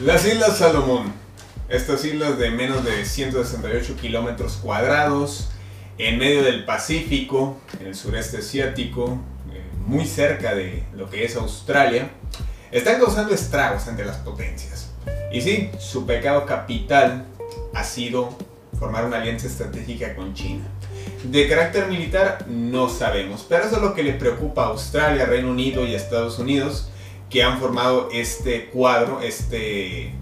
Las Islas Salomón. Estas islas de menos de 168 kilómetros cuadrados, en medio del Pacífico, en el sureste asiático, eh, muy cerca de lo que es Australia, están causando estragos entre las potencias. Y sí, su pecado capital ha sido formar una alianza estratégica con China. De carácter militar no sabemos, pero eso es lo que le preocupa a Australia, Reino Unido y Estados Unidos, que han formado este cuadro, este,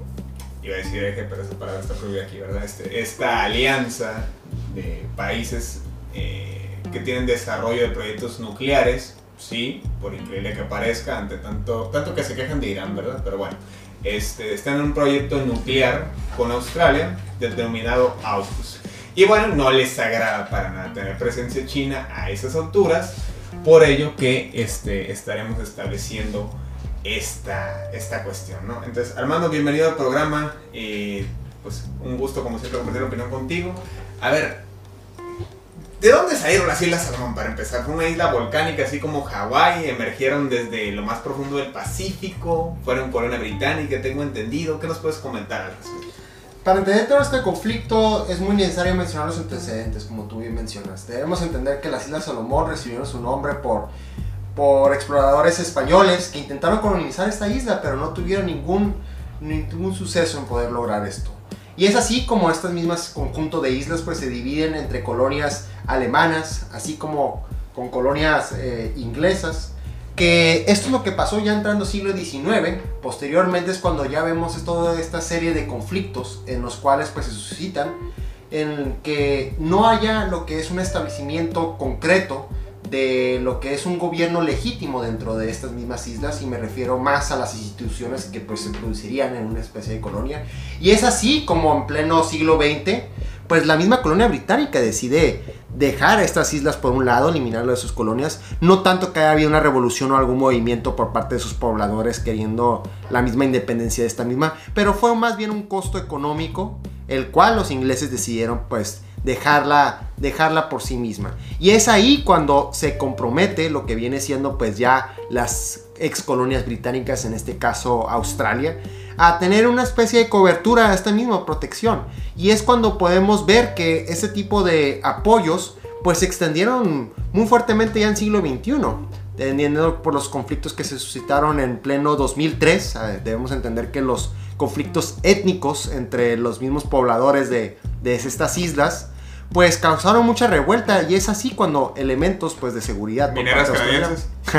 iba a decir eje, pero esa palabra está prohibida aquí, ¿verdad? Este, esta alianza de países eh, que tienen desarrollo de proyectos nucleares, sí, por increíble que parezca, ante tanto, tanto que se quejan de Irán, ¿verdad? Pero bueno, este, están en un proyecto nuclear con Australia, denominado AUKUS. Y bueno, no les agrada para nada tener presencia china a esas alturas, por ello que este, estaremos estableciendo esta, esta cuestión, ¿no? Entonces, Armando, bienvenido al programa. Eh, pues un gusto, como siempre, compartir opinión contigo. A ver, ¿de dónde salieron las Islas Salomón para empezar? ¿Fue una isla volcánica así como Hawái? ¿Emergieron desde lo más profundo del Pacífico? ¿Fueron colonia británica? Tengo entendido. ¿Qué nos puedes comentar al respecto? Para entender todo este conflicto es muy necesario mencionar los antecedentes, como tú bien mencionas. Debemos entender que las Islas Salomón recibieron su nombre por por exploradores españoles que intentaron colonizar esta isla, pero no tuvieron ningún, ningún suceso en poder lograr esto. Y es así como estas mismas conjunto de islas pues se dividen entre colonias alemanas, así como con colonias eh, inglesas, que esto es lo que pasó ya entrando siglo XIX, posteriormente es cuando ya vemos toda esta serie de conflictos en los cuales pues se suscitan, en que no haya lo que es un establecimiento concreto de lo que es un gobierno legítimo dentro de estas mismas islas y me refiero más a las instituciones que pues se producirían en una especie de colonia. Y es así como en pleno siglo XX pues la misma colonia británica decide dejar estas islas por un lado, eliminarlo de sus colonias, no tanto que haya habido una revolución o algún movimiento por parte de sus pobladores queriendo la misma independencia de esta misma, pero fue más bien un costo económico el cual los ingleses decidieron pues dejarla, dejarla por sí misma. Y es ahí cuando se compromete lo que viene siendo pues ya las ex colonias británicas, en este caso Australia, a tener una especie de cobertura a esta misma protección. Y es cuando podemos ver que ese tipo de apoyos pues se extendieron muy fuertemente ya en siglo XXI teniendo por los conflictos que se suscitaron en pleno 2003. Debemos entender que los conflictos étnicos entre los mismos pobladores de, de estas islas pues causaron mucha revuelta y es así cuando elementos pues de seguridad mineras canadienses.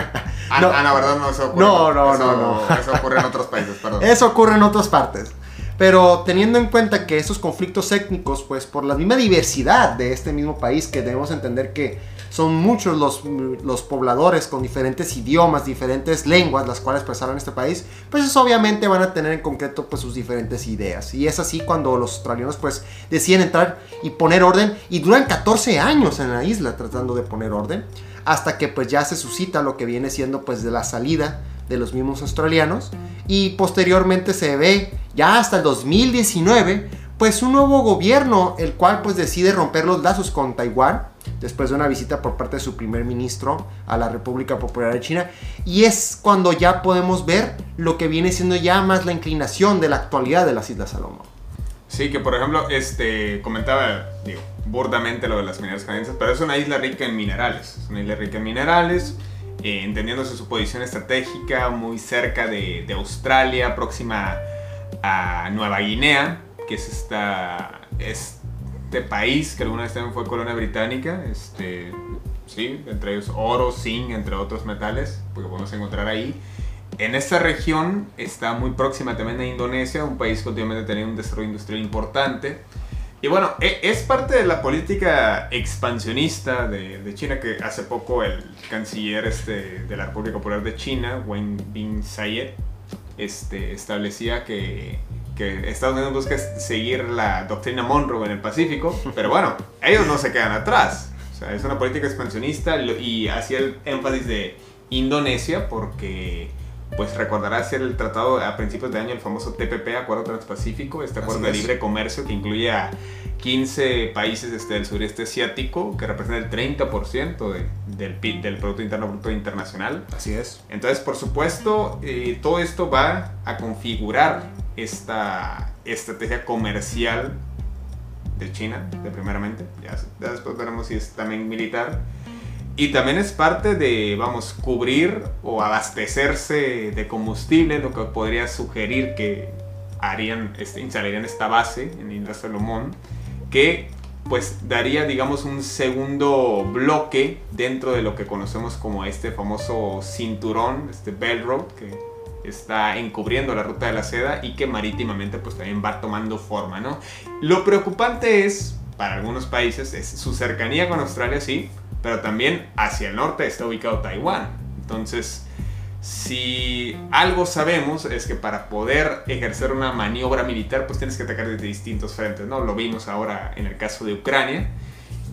ah, no, ah, verdad no eso ocurre no no no no. eso ocurre en otros países perdón. Eso ocurre en otras partes. Pero teniendo en cuenta que esos conflictos étnicos pues por la misma diversidad de este mismo país que debemos entender que son muchos los, los pobladores con diferentes idiomas, diferentes lenguas, las cuales pasaron este país, pues obviamente van a tener en concreto pues sus diferentes ideas. Y es así cuando los australianos pues deciden entrar y poner orden. Y duran 14 años en la isla tratando de poner orden, hasta que pues ya se suscita lo que viene siendo pues de la salida de los mismos australianos. Y posteriormente se ve ya hasta el 2019 pues un nuevo gobierno el cual pues decide romper los lazos con Taiwán después de una visita por parte de su primer ministro a la República Popular de China. Y es cuando ya podemos ver lo que viene siendo ya más la inclinación de la actualidad de las Islas Salomón. Sí, que por ejemplo, este, comentaba, burdamente lo de las mineras canadienses, pero es una isla rica en minerales. Es una isla rica en minerales. eh, entendiéndose su posición estratégica muy cerca de, de, Australia, próxima a Nueva Guinea, que es esta, este país que alguna vez también fue colonia británica, este, sí, entre ellos oro, zinc, entre otros metales, porque podemos encontrar ahí. En esta región está muy próxima también a Indonesia, un país que últimamente tenía un desarrollo industrial importante. Y bueno, e, es parte de la política expansionista de, de, China que hace poco el canciller este, de la República Popular de China, Wen Bin-sayed, este, establecía que, que, Estados Unidos busca seguir la doctrina Monroe en el Pacífico, pero bueno, ellos no se quedan atrás. O sea, es una política expansionista y hacía el énfasis de Indonesia porque pues recordarás el tratado a principios de año, el famoso TPP, Acuerdo Transpacífico, este acuerdo de libre comercio que incluye a 15 países este, del sureste asiático, que representa el 30% de, del PIB, del Producto Interno Bruto Internacional. Así es. Entonces, por supuesto, eh, todo esto va a configurar esta estrategia comercial de China, de primeramente, ya, ya después veremos si es también militar. Y también es parte de, vamos, cubrir o abastecerse de combustible, lo que podría sugerir que harían, este, instalarían esta base en Isla Salomón, que pues daría, digamos, un segundo bloque dentro de lo que conocemos como este famoso cinturón, este Belt Road, que está encubriendo la ruta de la seda y que marítimamente pues también va tomando forma, ¿no? Lo preocupante es, para algunos países, es su cercanía con Australia, sí, pero también hacia el norte está ubicado Taiwán. Entonces, si algo sabemos es que para poder ejercer una maniobra militar, pues tienes que atacar desde distintos frentes, ¿no? Lo vimos ahora en el caso de Ucrania.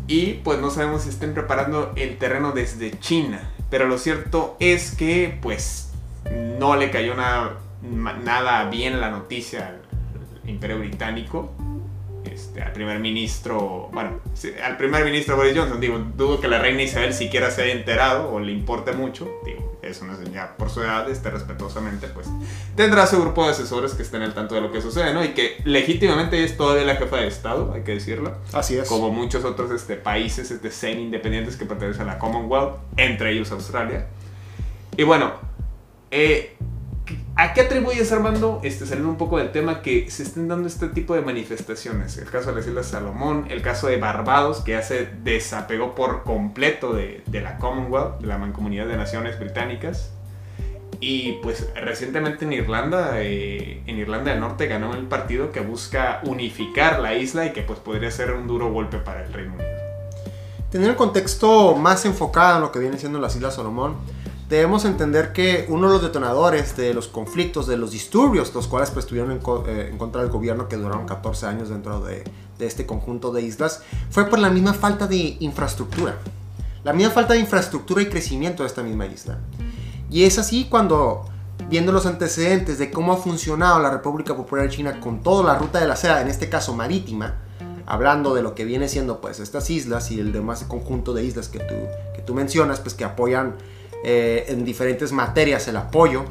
Y pues no sabemos si estén preparando el terreno desde China. Pero lo cierto es que pues no le cayó nada, nada bien la noticia al imperio británico este, al primer ministro, bueno, al primer ministro Boris Johnson, digo, dudo que la reina Isabel siquiera se haya enterado o le importe mucho, digo, es ya por su edad, este, respetuosamente, pues tendrá su grupo de asesores que estén al tanto de lo que sucede, ¿no? Y que legítimamente es todavía la jefa de Estado, hay que decirlo. Así es. Como muchos otros este, países este, semi-independientes que pertenecen a la Commonwealth, entre ellos Australia. Y bueno, eh, ¿A qué atribuyes, Armando, este, saliendo un poco del tema, que se estén dando este tipo de manifestaciones? El caso de las Islas Salomón, el caso de Barbados, que ya se desapegó por completo de, la Commonwealth, de la Mancomunidad de Naciones Británicas. Y pues recientemente en Irlanda, eh, en Irlanda del Norte ganó el partido que busca unificar la isla y que pues podría ser un duro golpe para el Reino Unido. Teniendo el contexto más enfocado en lo que viene siendo las Islas Salomón, debemos entender que uno de los detonadores de los conflictos, de los disturbios, los cuales pues, estuvieron eh, en, contra del gobierno que duraron 14 años dentro de, de, este conjunto de islas, fue por la misma falta de infraestructura. La misma falta de infraestructura y crecimiento de esta misma isla. Y es así cuando, viendo los antecedentes de cómo ha funcionado la República Popular China con toda la ruta de la seda, en este caso marítima, hablando de lo que viene siendo pues estas islas y el demás conjunto de islas que tú, que tú mencionas, pues que apoyan eh, en diferentes materias el apoyo,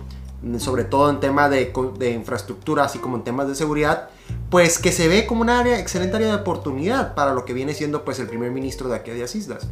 sobre todo en tema de, de, infraestructura, así como en temas de seguridad, pues que se ve como una área, excelente área de oportunidad para lo que viene siendo pues el primer ministro de aquellas islas.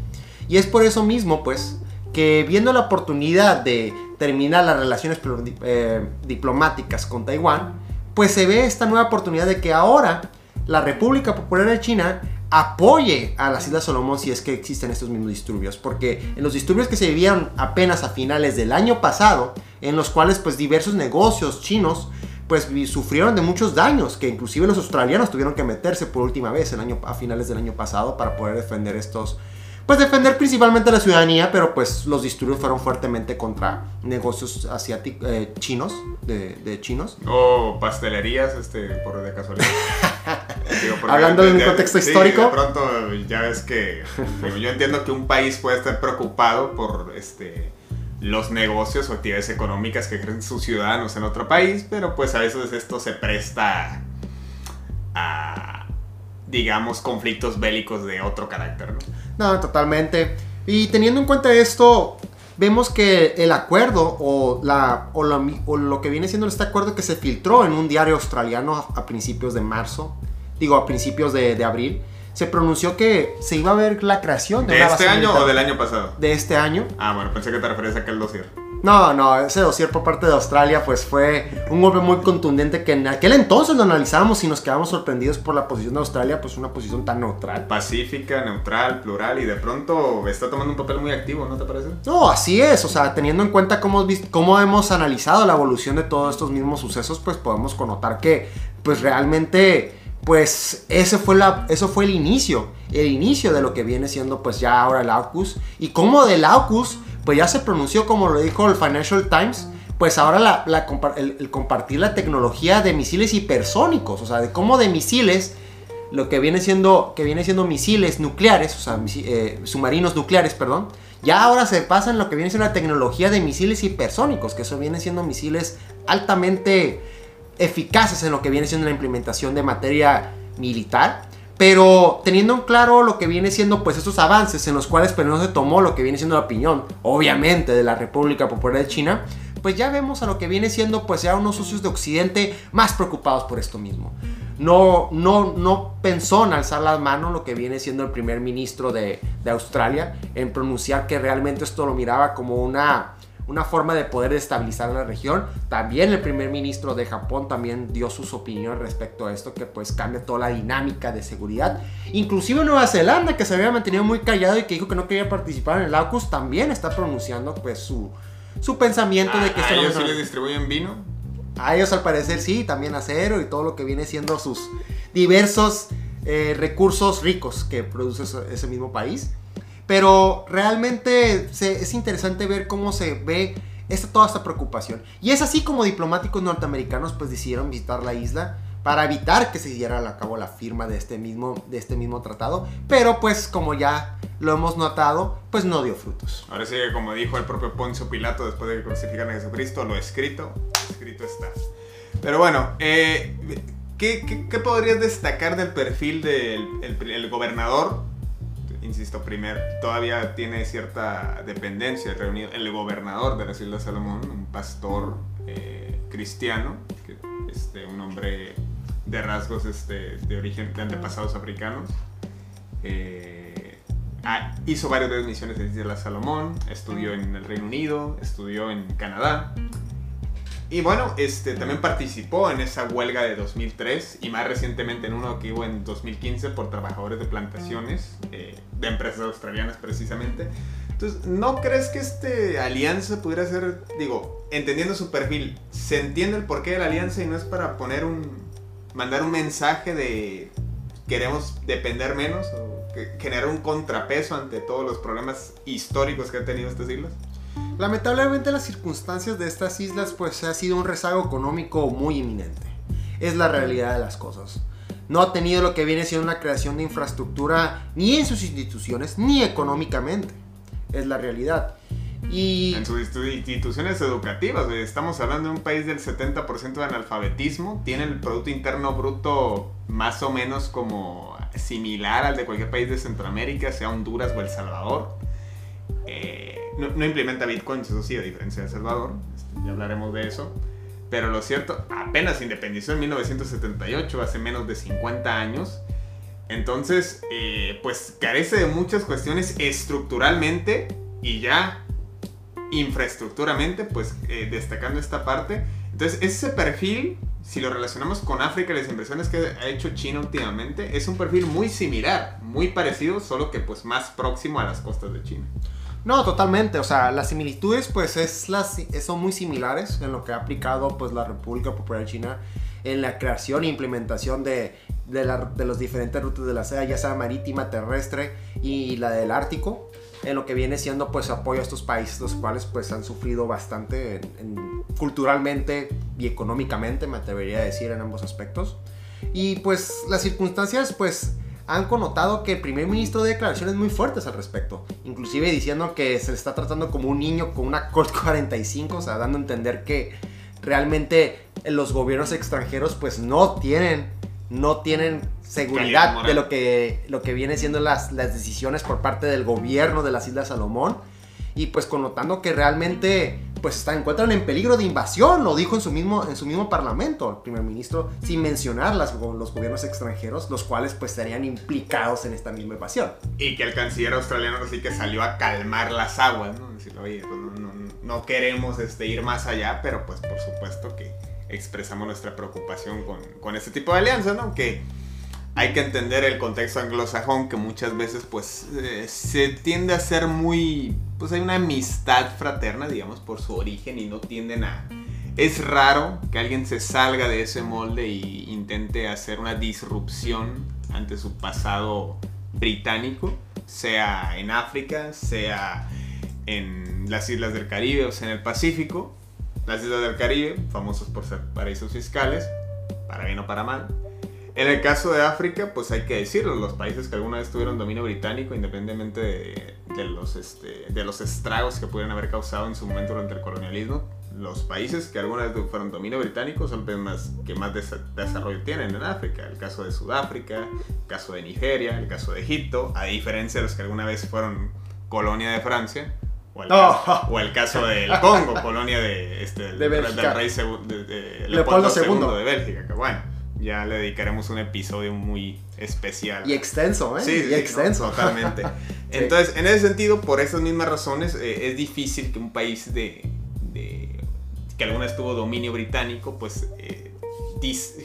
Y es por eso mismo pues que viendo la oportunidad de terminar las relaciones eh, diplomáticas con Taiwán, pues se ve esta nueva oportunidad de que ahora la República Popular de China apoye a las Islas Solomón si es que existen estos mismos disturbios, porque en los disturbios que se vivieron apenas a finales del año pasado, en los cuales pues diversos negocios chinos pues sufrieron de muchos daños, que inclusive los australianos tuvieron que meterse por última vez el año, a finales del año pasado para poder defender estos, pues defender principalmente a la ciudadanía, pero pues los disturbios fueron fuertemente contra negocios asiáticos, eh, chinos, de, chinos. O pastelerías, este, por de casualidad. Hablando de, un contexto histórico. De pronto ya ves que yo entiendo que un país puede estar preocupado por este los negocios o actividades económicas que ejercen sus ciudadanos en otro país, pero pues a veces esto se presta a digamos conflictos bélicos de otro carácter, ¿no? No, totalmente. Y teniendo en cuenta esto, vemos que el acuerdo o, la, o, lo que viene siendo este acuerdo que se filtró en un diario australiano a, principios de marzo, digo a principios de, abril, se pronunció que se iba a ver la creación de, ¿De este año o del año pasado? De este año. Ah, bueno, pensé que te referías a aquel dossier. No, no, ese dossier por parte de Australia pues fue un golpe muy contundente que en aquel entonces lo analizamos y nos quedamos sorprendidos por la posición de Australia, pues una posición tan neutral. Pacífica, neutral, plural y de pronto está tomando un papel muy activo, ¿no te parece? No, así es, o sea, teniendo en cuenta cómo, cómo hemos analizado la evolución de todos estos mismos sucesos, pues podemos connotar que pues realmente pues ese fue la, eso fue el inicio, el inicio de lo que viene siendo pues ya ahora el AUKUS y cómo del AUKUS pues ya se pronunció como lo dijo el Financial Times, pues ahora el, compartir la tecnología de misiles hipersónicos, o sea, de cómo de misiles, lo que viene siendo, que viene siendo misiles nucleares, o sea, eh, submarinos nucleares, perdón, ya ahora se pasa en lo que viene siendo la tecnología de misiles hipersónicos, que eso viene siendo misiles altamente eficaces en lo que viene siendo la implementación de materia militar pero teniendo en claro lo que viene siendo pues estos avances en los cuales pues no se tomó lo que viene siendo la opinión, obviamente, de la República Popular de China, pues ya vemos a lo que viene siendo pues ya unos socios de Occidente más preocupados por esto mismo. No, no, no pensó en alzar las manos lo que viene siendo el primer ministro de, de Australia en pronunciar que realmente esto lo miraba como una una forma de poder estabilizar la región. También el primer ministro de Japón también dio sus opiniones respecto a esto que pues cambia toda la dinámica de seguridad. Inclusive Nueva Zelanda que se había mantenido muy callado y que dijo que no quería participar en el AUKUS también está pronunciando pues su, su pensamiento de que... ¿A, ellos sí les distribuyen vino? A ellos al parecer sí, también acero y todo lo que viene siendo sus diversos eh, recursos ricos que produce ese mismo país. Pero realmente es interesante ver cómo se ve esta, toda esta preocupación. Y es así como diplomáticos norteamericanos pues decidieron visitar la isla para evitar que se llevara a cabo la firma de este mismo, de este mismo tratado. Pero pues como ya lo hemos notado, pues no dio frutos. Ahora sí que como dijo el propio Poncio Pilato después de que crucificaron a Jesucristo, lo escrito, escrito está. Pero bueno, eh, ¿qué, qué, podrías destacar del perfil del gobernador insisto, primer, todavía tiene cierta dependencia el gobernador de las Islas Salomón, un pastor eh, cristiano, que, este, un hombre de rasgos este, de origen de antepasados africanos. Eh, hizo varias misiones en Islas Salomón, estudió en el Reino Unido, estudió en Canadá y bueno, este, también participó en esa huelga de 2003 y más recientemente en uno que hubo en 2015 por trabajadores de plantaciones eh, de empresas australianas precisamente. Entonces, ¿no crees que este alianza pudiera ser, digo, entendiendo su perfil, se entiende el porqué de la alianza y no es para poner un, mandar un mensaje de queremos depender menos o generar un contrapeso ante todos los problemas históricos que han tenido estas islas? Lamentablemente las circunstancias de estas islas pues ha sido un rezago económico muy inminente. Es la realidad de las cosas. No ha tenido lo que viene siendo una creación de infraestructura ni en sus instituciones ni económicamente. Es la realidad. Y... En sus instituciones educativas, estamos hablando de un país del 70% de analfabetismo, tiene el Producto Interno Bruto más o menos como similar al de cualquier país de Centroamérica, sea Honduras o El Salvador. Eh, no, implementa bitcoins, eso sí, a diferencia de El Salvador. Este, ya hablaremos de eso. Pero lo cierto, apenas independizó en 1978, hace menos de 50 años. Entonces, eh, pues carece de muchas cuestiones estructuralmente y ya infraestructuramente, pues eh, destacando esta parte. Entonces, ese perfil, si lo relacionamos con África y las inversiones que ha hecho China últimamente, es un perfil muy similar, muy parecido, solo que pues más próximo a las costas de China. No, totalmente. O sea, las similitudes pues es las, son muy similares en lo que ha aplicado pues la República Popular China en la creación e implementación de, de, los diferentes rutas de la seda, ya sea marítima, terrestre y la del Ártico, en lo que viene siendo pues apoyo a estos países, los cuales pues han sufrido bastante culturalmente y económicamente, me atrevería a decir en ambos aspectos. Y pues las circunstancias pues han connotado que el primer ministro de declaraciones muy fuertes al respecto, inclusive diciendo que se le está tratando como un niño con una Colt 45, o sea, dando a entender que realmente los gobiernos extranjeros pues no tienen no tienen seguridad de lo que, lo que viene siendo las, las decisiones por parte del gobierno de las Islas Salomón. Y pues connotando que realmente pues se encuentran en peligro de invasión, lo dijo en su mismo, en su mismo parlamento el primer ministro, sin mencionar las, los gobiernos extranjeros, los cuales pues estarían implicados en esta misma invasión. Y que el canciller australiano así que salió a calmar las aguas, ¿no? Decir, oye, pues, no, no, no, queremos este, ir más allá, pero pues por supuesto que expresamos nuestra preocupación con, con este tipo de alianzas, ¿no? Que hay que entender el contexto anglosajón que muchas veces pues eh, se tiende a ser muy pues hay una amistad fraterna digamos por su origen y no tienden a es raro que alguien se salga de ese molde y intente hacer una disrupción ante su pasado británico sea en África sea en las islas del Caribe o sea en el Pacífico. Las islas del Caribe famosos por ser paraísos fiscales para bien o para mal en el caso de África, pues hay que decirlo, los países que alguna vez tuvieron dominio británico, independientemente de, los, este, de los estragos que pudieran haber causado en su momento durante el colonialismo, los países que alguna vez fueron dominio británico son los más, que más desarrollo tienen en África. El caso de Sudáfrica, el caso de Nigeria, el caso de Egipto, a diferencia de los que alguna vez fueron colonia de Francia. O el, caso, del Congo, colonia de, este, del, rey de, Leopoldo, II de Bélgica. Que bueno, ya le dedicaremos un episodio muy especial. Y extenso, ¿eh? Sí, y extenso. totalmente. Entonces, en ese sentido, por esas mismas razones, eh, es difícil que un país de, que alguna vez tuvo dominio británico, pues eh,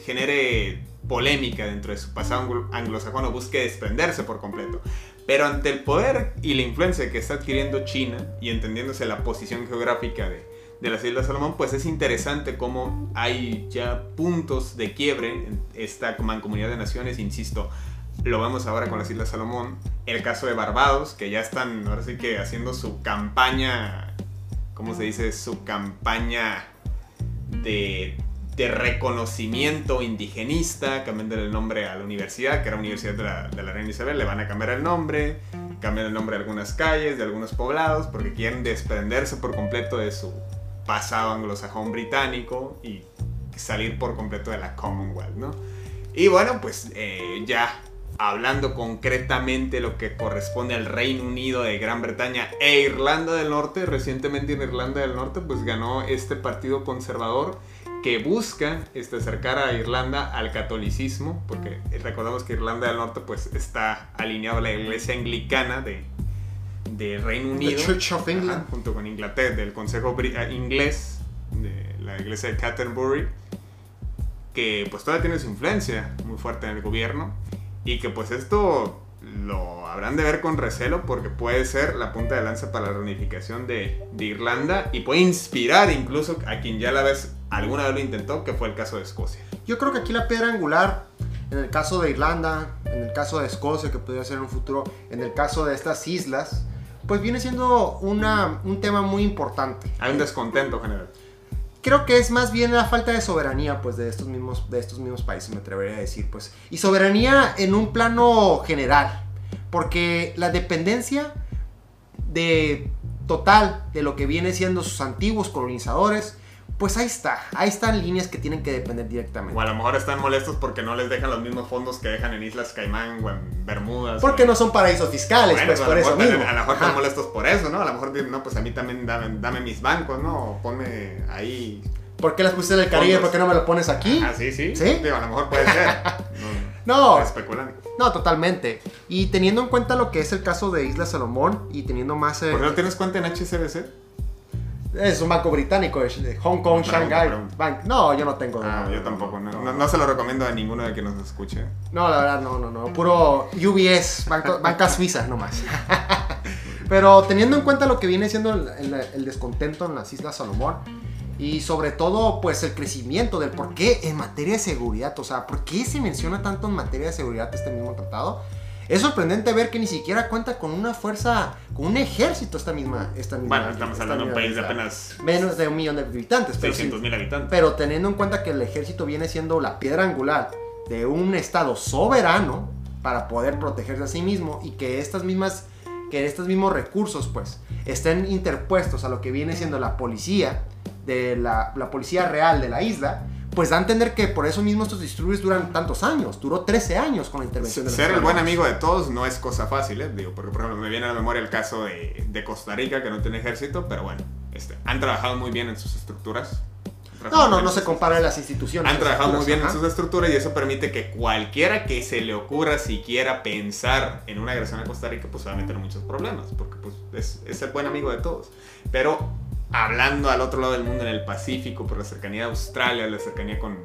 genere polémica dentro de su pasado anglosajón o busque desprenderse por completo. Pero ante el poder y la influencia que está adquiriendo China y entendiéndose la posición geográfica de, de las Islas Salomón, pues es interesante cómo hay ya puntos de quiebre en esta mancomunidad de naciones, insisto, lo vemos ahora con las Islas Salomón, el caso de Barbados, que ya están ahora sí que haciendo su campaña, ¿cómo se dice? Su campaña de, reconocimiento indigenista, cambiando el nombre a la universidad, que era Universidad de la, de la Reina Isabel, le van a cambiar el nombre, cambiar el nombre de algunas calles, de algunos poblados, porque quieren desprenderse por completo de su pasado anglosajón británico y salir por completo de la Commonwealth, ¿no? Y bueno, pues eh, ya hablando concretamente lo que corresponde al Reino Unido de Gran Bretaña e Irlanda del Norte, recientemente en Irlanda del Norte pues ganó este partido conservador que busca este, acercar a Irlanda al catolicismo, porque recordamos que Irlanda del Norte pues está alineado a la iglesia anglicana de, de Reino Unido. Church of England. junto con Inglaterra, del Consejo eh, Inglés, de la iglesia de Canterbury, que pues todavía tiene su influencia muy fuerte en el gobierno y que pues esto lo habrán de ver con recelo porque puede ser la punta de lanza para la reunificación de, de Irlanda y puede inspirar incluso a quien ya la vez alguna vez lo intentó, que fue el caso de Escocia. Yo creo que aquí la piedra angular en el caso de Irlanda, en el caso de Escocia, que podría ser en un futuro, en el caso de estas islas, pues viene siendo una, un tema muy importante. Hay un descontento general. Creo que es más bien la falta de soberanía, pues, de estos mismos, de estos mismos países, me atrevería a decir, pues. Y soberanía en un plano general, porque la dependencia de total de lo que viene siendo sus antiguos colonizadores pues ahí está, ahí están líneas que tienen que depender directamente. O a lo mejor están molestos porque no les dejan los mismos fondos que dejan en Islas Caimán o en Bermudas. Porque no son paraísos fiscales, pues por eso mismo. A lo mejor están molestos por eso, ¿no? A lo mejor no, pues a mí también dame, mis bancos, ¿no? O ponme ahí... ¿Por qué las pusiste en el Caribe? ¿Por qué no me lo pones aquí? Ah, sí, sí. ¿Sí? a lo mejor puede ser. No. Especulando. No, totalmente. Y teniendo en cuenta lo que es el caso de Isla Salomón y teniendo más... ¿Por qué no tienes cuenta en HSBC? Es un banco británico, de Hong Kong, Shanghai Bank. No, yo no tengo. Ah, yo tampoco. No, se lo recomiendo a ninguno de que nos escuche. No, la verdad, no, no, no. Puro UBS, banco, bancas suizas nomás. Pero teniendo en cuenta lo que viene siendo el, descontento en las Islas Salomón y sobre todo, pues el crecimiento del por qué en materia de seguridad, o sea, por qué se menciona tanto en materia de seguridad este mismo tratado es sorprendente ver que ni siquiera cuenta con una fuerza, con un ejército esta misma... Esta misma bueno, estamos hablando de un país de apenas... Menos de un millón de habitantes. 600 mil habitantes. Pero teniendo en cuenta que el ejército viene siendo la piedra angular de un estado soberano para poder protegerse a sí mismo y que estas mismas que estos mismos recursos pues estén interpuestos a lo que viene siendo la policía de la, la policía real de la isla pues da a entender que por eso mismo estos disturbios duran tantos años. Duró 13 años con la intervención de Ser el buen amigo de todos no es cosa fácil, ¿eh? Digo, porque por ejemplo me viene a la memoria el caso de, de Costa Rica, que no tiene ejército, pero bueno, este, han trabajado muy bien en sus estructuras. No, no, no se compara las instituciones. Han trabajado muy bien en sus estructuras y eso permite que cualquiera que se le ocurra siquiera pensar en una agresión a Costa Rica, pues va a meter muchos problemas, porque pues es, es el buen amigo de todos. Pero hablando al otro lado del mundo, en el Pacífico, por la cercanía de Australia, la cercanía con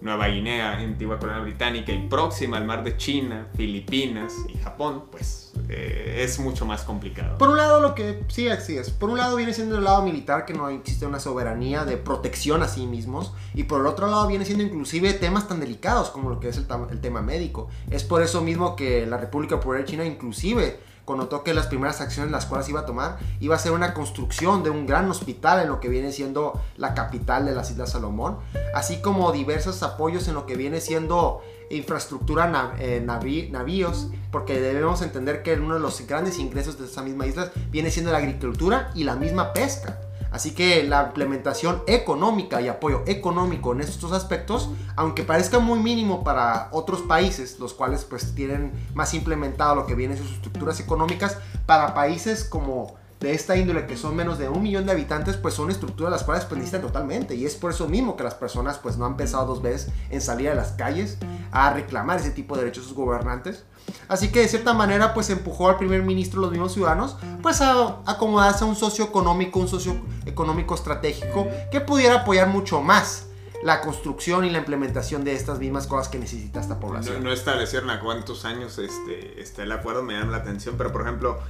Nueva Guinea, antigua colonia británica y próxima al mar de China, Filipinas y Japón, pues eh, es mucho más complicado. Por un lado, lo que sí, así es. Por un lado viene siendo el lado militar, que no existe una soberanía de protección a sí mismos. Y por el otro lado viene siendo inclusive temas tan delicados como lo que es el, el tema médico. Es por eso mismo que la República Popular China inclusive connotó que las primeras acciones las cuales iba a tomar iba a ser una construcción de un gran hospital en lo que viene siendo la capital de las Islas Salomón, así como diversos apoyos en lo que viene siendo infraestructura eh, navíos, porque debemos entender que uno de los grandes ingresos de esa misma isla viene siendo la agricultura y la misma pesca. Así que la implementación económica y apoyo económico en estos aspectos, aunque parezca muy mínimo para otros países, los cuales pues tienen más implementado lo que viene sus estructuras económicas, para países como de esta índole que son menos de un millón de habitantes, pues son estructuras las cuales pues necesitan totalmente. Y es por eso mismo que las personas pues no han pensado dos veces en salir a las calles a reclamar ese tipo de derechos a sus gobernantes. Así que de cierta manera pues empujó al primer ministro, los mismos ciudadanos, pues a acomodarse a un socio económico, un socio económico estratégico que pudiera apoyar mucho más la construcción y la implementación de estas mismas cosas que necesita esta población. No, establecieron a cuántos años este, este, el acuerdo me llama la atención, pero por ejemplo,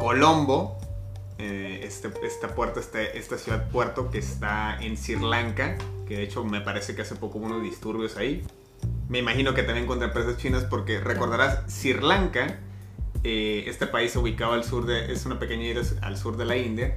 Colombo eh, este, esta puerto, este, esta ciudad puerto que está en Sri Lanka, que de hecho me parece que hace poco hubo unos disturbios ahí. Me imagino que también contra empresas chinas porque recordarás, Sri Lanka, eh, este país ubicado al sur de, es una pequeña isla al sur de la India,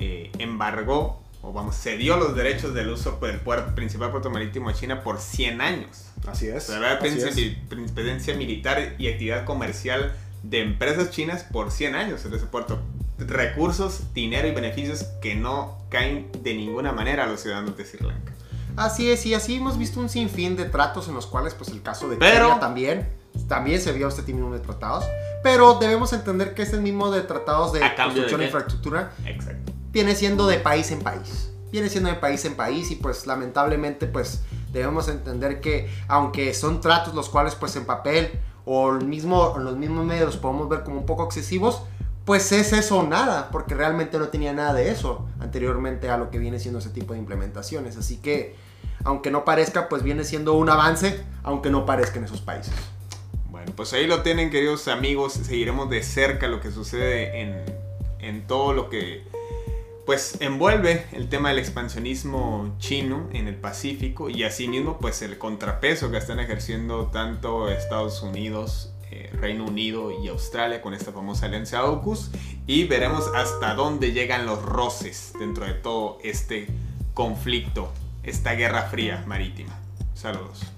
eh, embargó o vamos, cedió los derechos del uso del puerto, principal puerto marítimo de China por 100 años. Así es. O sea, presencia militar y actividad comercial de empresas chinas por 100 años en ese puerto recursos, dinero y beneficios que no caen de ninguna manera a los ciudadanos de Sri Lanka. Así es, y así hemos visto un sinfín de tratos en los cuales, pues el caso de Pero, también, también se vio este tipo de tratados. Pero debemos entender que este mismo de tratados de construcción de infraestructura Exacto. viene siendo de país en país. Viene siendo de país en país y pues lamentablemente pues debemos entender que aunque son tratos los cuales pues en papel o el mismo, en los mismos medios podemos ver como un poco excesivos, pues es eso nada, porque realmente no tenía nada de eso anteriormente a lo que viene siendo ese tipo de implementaciones. Así que, aunque no parezca, pues viene siendo un avance, aunque no parezca en esos países. Bueno, pues ahí lo tienen, queridos amigos. Seguiremos de cerca lo que sucede en, en todo lo que pues envuelve el tema del expansionismo chino en el Pacífico y asimismo pues el contrapeso que están ejerciendo tanto Estados Unidos eh, Reino Unido y Australia con esta famosa alianza AUKUS y veremos hasta dónde llegan los roces dentro de todo este conflicto, esta guerra fría marítima. Saludos.